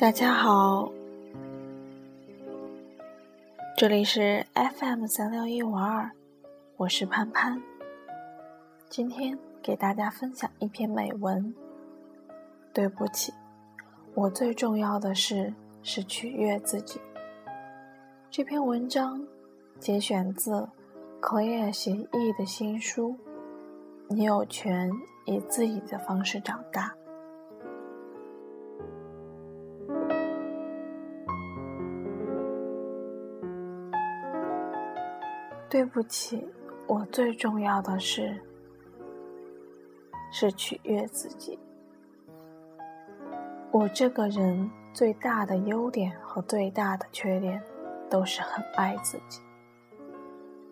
大家好，这里是 FM 三六一五二，我是潘潘。今天给大家分享一篇美文。对不起，我最重要的事是取悦自己。这篇文章节选自 Claire 协议的新书《你有权以自己的方式长大》。对不起，我最重要的事是取悦自己。我这个人最大的优点和最大的缺点，都是很爱自己。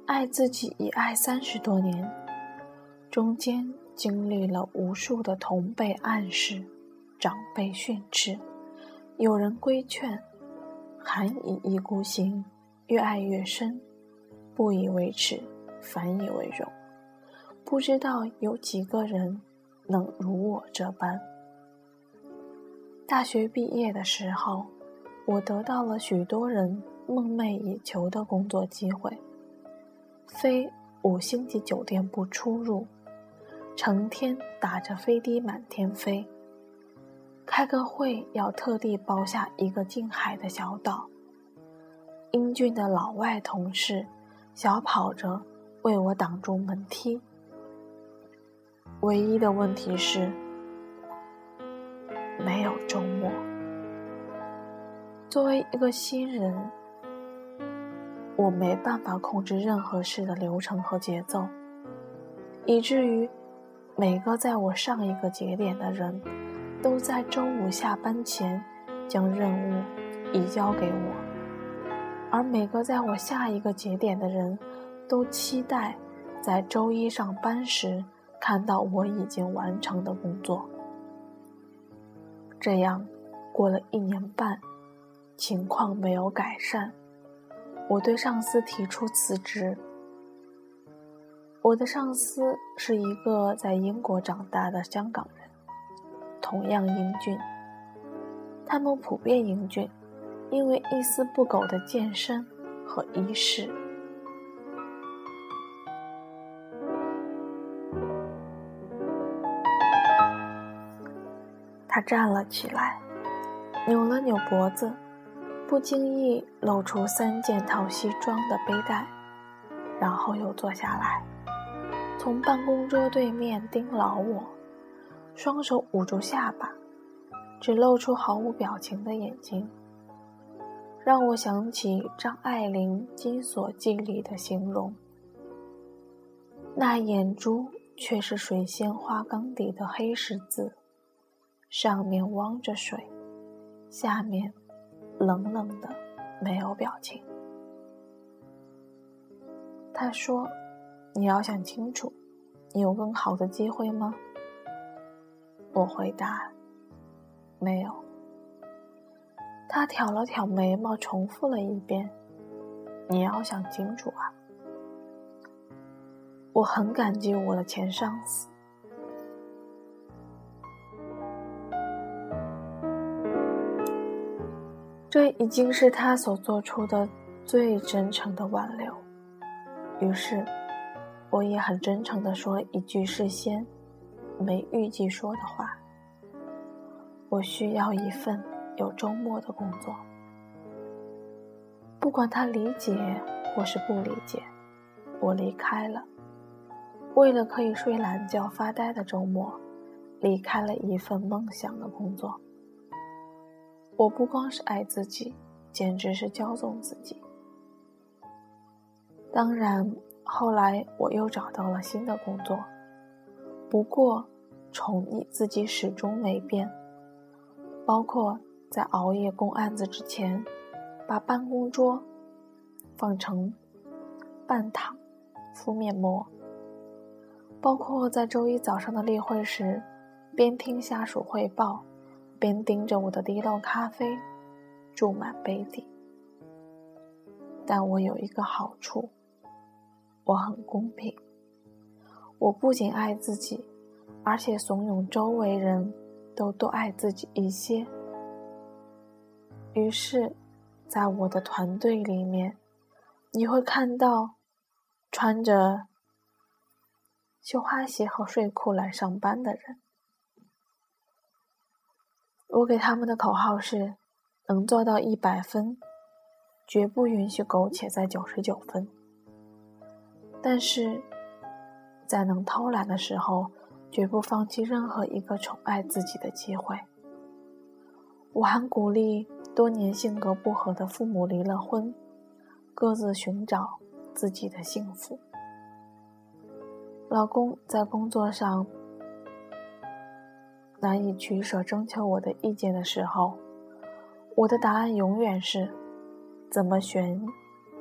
爱自己已爱三十多年，中间经历了无数的同辈暗示、长辈训斥、有人规劝，含以一孤行，越爱越深。不以为耻，反以为荣。不知道有几个人能如我这般。大学毕业的时候，我得到了许多人梦寐以求的工作机会，非五星级酒店不出入，成天打着飞的满天飞。开个会要特地包下一个近海的小岛。英俊的老外同事。小跑着为我挡住门梯。唯一的问题是，没有周末。作为一个新人，我没办法控制任何事的流程和节奏，以至于每个在我上一个节点的人，都在周五下班前将任务移交给我。而每个在我下一个节点的人，都期待在周一上班时看到我已经完成的工作。这样，过了一年半，情况没有改善，我对上司提出辞职。我的上司是一个在英国长大的香港人，同样英俊。他们普遍英俊。因为一丝不苟的健身和仪式，他站了起来，扭了扭脖子，不经意露出三件套西装的背带，然后又坐下来，从办公桌对面盯牢我，双手捂住下巴，只露出毫无表情的眼睛。让我想起张爱玲《金锁记》里的形容，那眼珠却是水仙花缸底的黑十字，上面汪着水，下面冷冷的，没有表情。他说：“你要想清楚，你有更好的机会吗？”我回答：“没有。”他挑了挑眉毛，重复了一遍：“你要想清楚啊。”我很感激我的前上司，这已经是他所做出的最真诚的挽留。于是，我也很真诚的说一句事先没预计说的话：“我需要一份。”有周末的工作，不管他理解或是不理解，我离开了。为了可以睡懒觉发呆的周末，离开了一份梦想的工作。我不光是爱自己，简直是骄纵自己。当然，后来我又找到了新的工作，不过宠溺自己始终没变，包括。在熬夜攻案子之前，把办公桌放成半躺，敷面膜。包括在周一早上的例会时，边听下属汇报，边盯着我的滴漏咖啡注满杯底。但我有一个好处，我很公平。我不仅爱自己，而且怂恿周围人都多爱自己一些。于是，在我的团队里面，你会看到穿着绣花鞋和睡裤来上班的人。我给他们的口号是：能做到一百分，绝不允许苟且在九十九分。但是，在能偷懒的时候，绝不放弃任何一个宠爱自己的机会。我还鼓励多年性格不合的父母离了婚，各自寻找自己的幸福。老公在工作上。难以取舍，征求我的意见的时候，我的答案永远是：怎么选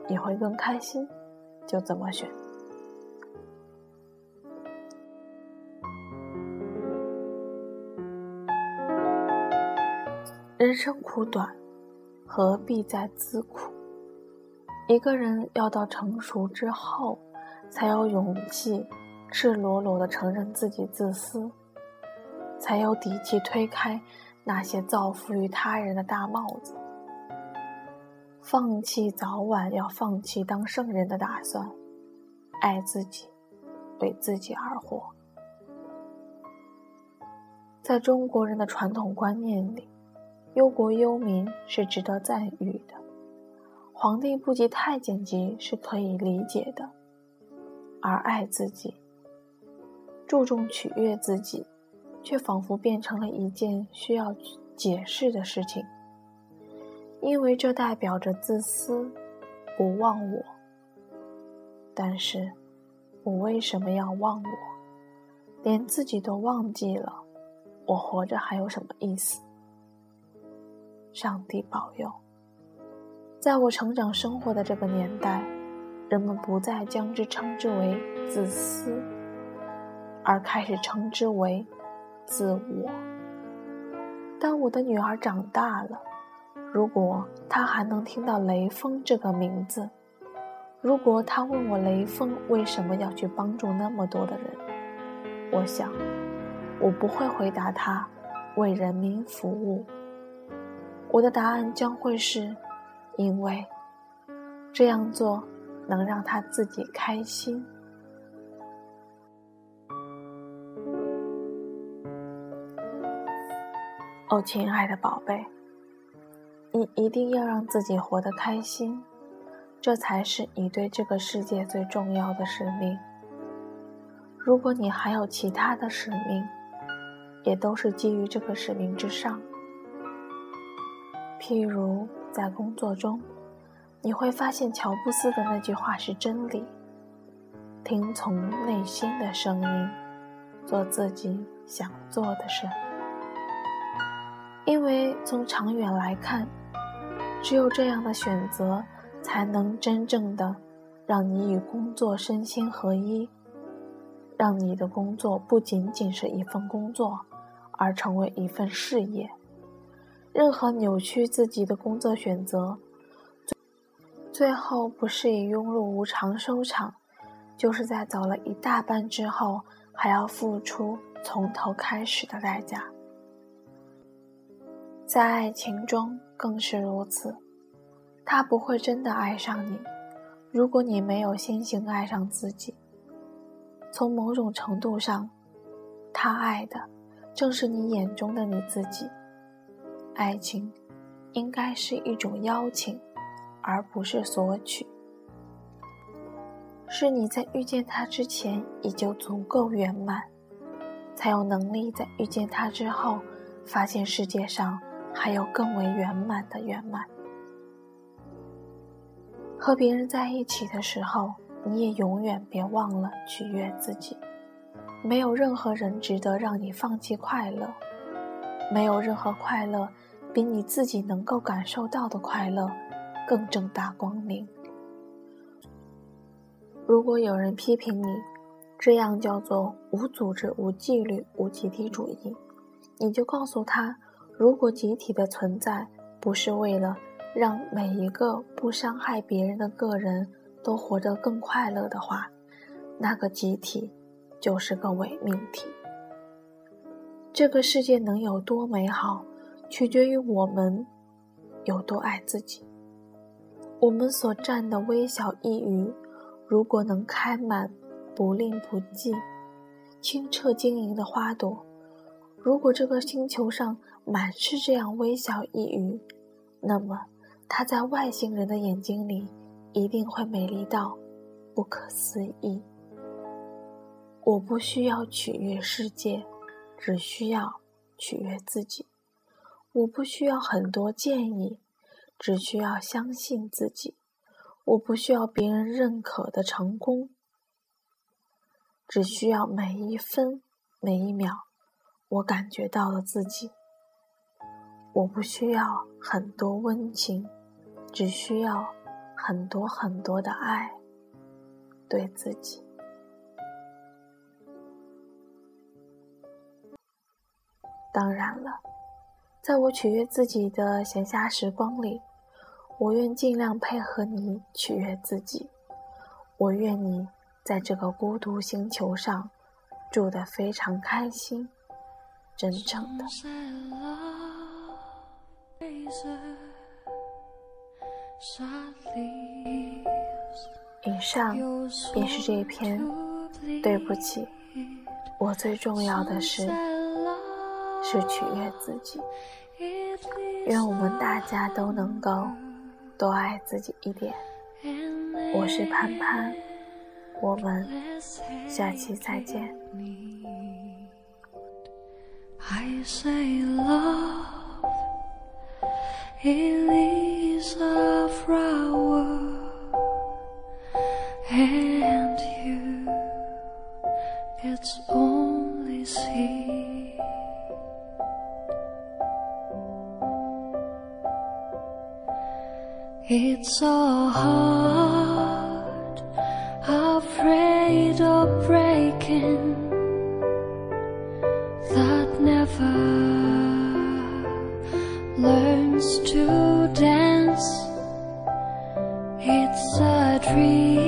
你会更开心，就怎么选。人生苦短，何必再自苦？一个人要到成熟之后，才有勇气赤裸裸的承认自己自私。才有底气推开那些造福于他人的大帽子，放弃早晚要放弃当圣人的打算，爱自己，为自己而活。在中国人的传统观念里，忧国忧民是值得赞誉的，皇帝不急太监急是可以理解的，而爱自己，注重取悦自己。却仿佛变成了一件需要解释的事情，因为这代表着自私，不忘我。但是，我为什么要忘我？连自己都忘记了，我活着还有什么意思？上帝保佑，在我成长生活的这个年代，人们不再将之称之为自私，而开始称之为。自我。当我的女儿长大了，如果她还能听到雷锋这个名字，如果她问我雷锋为什么要去帮助那么多的人，我想，我不会回答她为人民服务。我的答案将会是，因为这样做能让他自己开心。哦，亲爱的宝贝，你一定要让自己活得开心，这才是你对这个世界最重要的使命。如果你还有其他的使命，也都是基于这个使命之上。譬如在工作中，你会发现乔布斯的那句话是真理：听从内心的声音，做自己想做的事。因为从长远来看，只有这样的选择，才能真正的让你与工作身心合一，让你的工作不仅仅是一份工作，而成为一份事业。任何扭曲自己的工作选择，最后不是以庸碌无常收场，就是在走了一大半之后，还要付出从头开始的代价。在爱情中更是如此，他不会真的爱上你，如果你没有先行爱上自己。从某种程度上，他爱的正是你眼中的你自己。爱情应该是一种邀请，而不是索取。是你在遇见他之前已就足够圆满，才有能力在遇见他之后，发现世界上。还有更为圆满的圆满。和别人在一起的时候，你也永远别忘了取悦自己。没有任何人值得让你放弃快乐，没有任何快乐比你自己能够感受到的快乐更正大光明。如果有人批评你，这样叫做无组织、无纪律、无集体主义，你就告诉他。如果集体的存在不是为了让每一个不伤害别人的个人都活得更快乐的话，那个集体就是个伪命题。这个世界能有多美好，取决于我们有多爱自己。我们所占的微小一隅，如果能开满不吝不计、清澈晶莹的花朵，如果这个星球上满是这样微小一隅，那么它在外星人的眼睛里一定会美丽到不可思议。我不需要取悦世界，只需要取悦自己。我不需要很多建议。只需要相信自己，我不需要别人认可的成功，只需要每一分每一秒，我感觉到了自己。我不需要很多温情，只需要很多很多的爱，对自己。当然了，在我取悦自己的闲暇时光里。我愿尽量配合你取悦自己，我愿你在这个孤独星球上住得非常开心，真诚的。以上便是这一篇。对不起，我最重要的是是取悦自己。愿我们大家都能够。多爱自己一点。我是潘潘，我们下期再见。It's a heart afraid of breaking that never learns to dance. It's a dream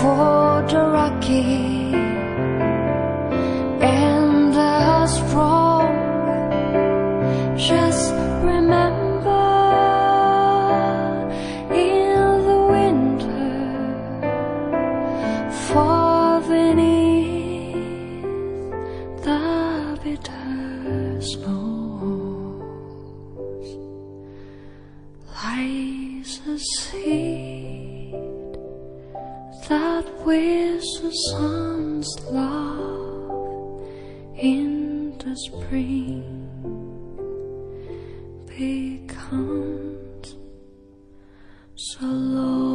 for the rocky and the strong. Just remember in the winter, far beneath the bitter snows lies a seed that wears the sun's love in the spring becomes so low.